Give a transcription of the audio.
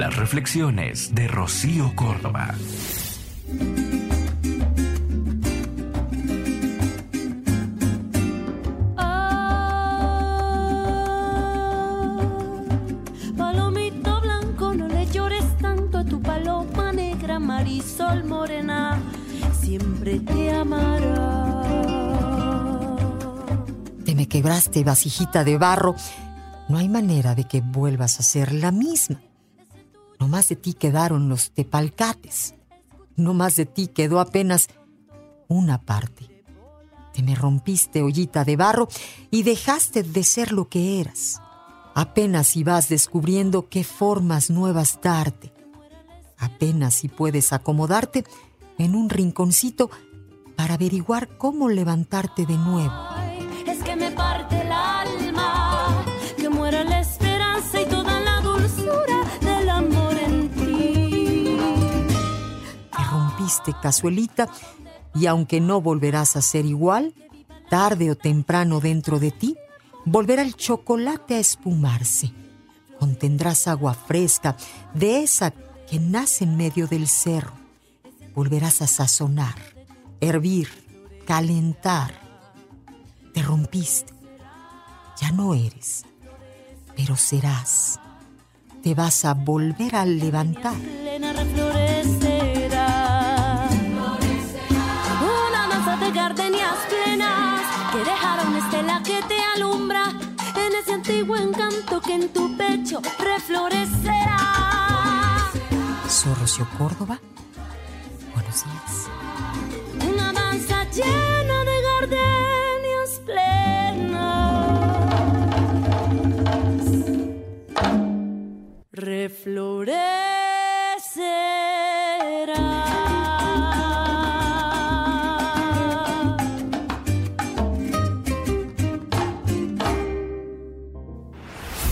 Las reflexiones de Rocío Córdoba. Palomito blanco, no le llores tanto a tu paloma negra, Marisol morena, siempre te amará. Te me quebraste, vasijita de barro. No hay manera de que vuelvas a ser la misma. No más de ti quedaron los tepalcates. No más de ti quedó apenas una parte. Te me rompiste, ollita de barro, y dejaste de ser lo que eras. Apenas si vas descubriendo qué formas nuevas darte. Apenas si puedes acomodarte en un rinconcito para averiguar cómo levantarte de nuevo. Es que me parte Te rompiste, cazuelita, y aunque no volverás a ser igual, tarde o temprano dentro de ti, volverá el chocolate a espumarse. Contendrás agua fresca, de esa que nace en medio del cerro. Volverás a sazonar, hervir, calentar. Te rompiste. Ya no eres, pero serás. Te vas a volver a levantar. Estela que te alumbra en ese antiguo encanto que en tu pecho reflorecerá. Soy Rocío Córdoba. Buenos días. Una danza llena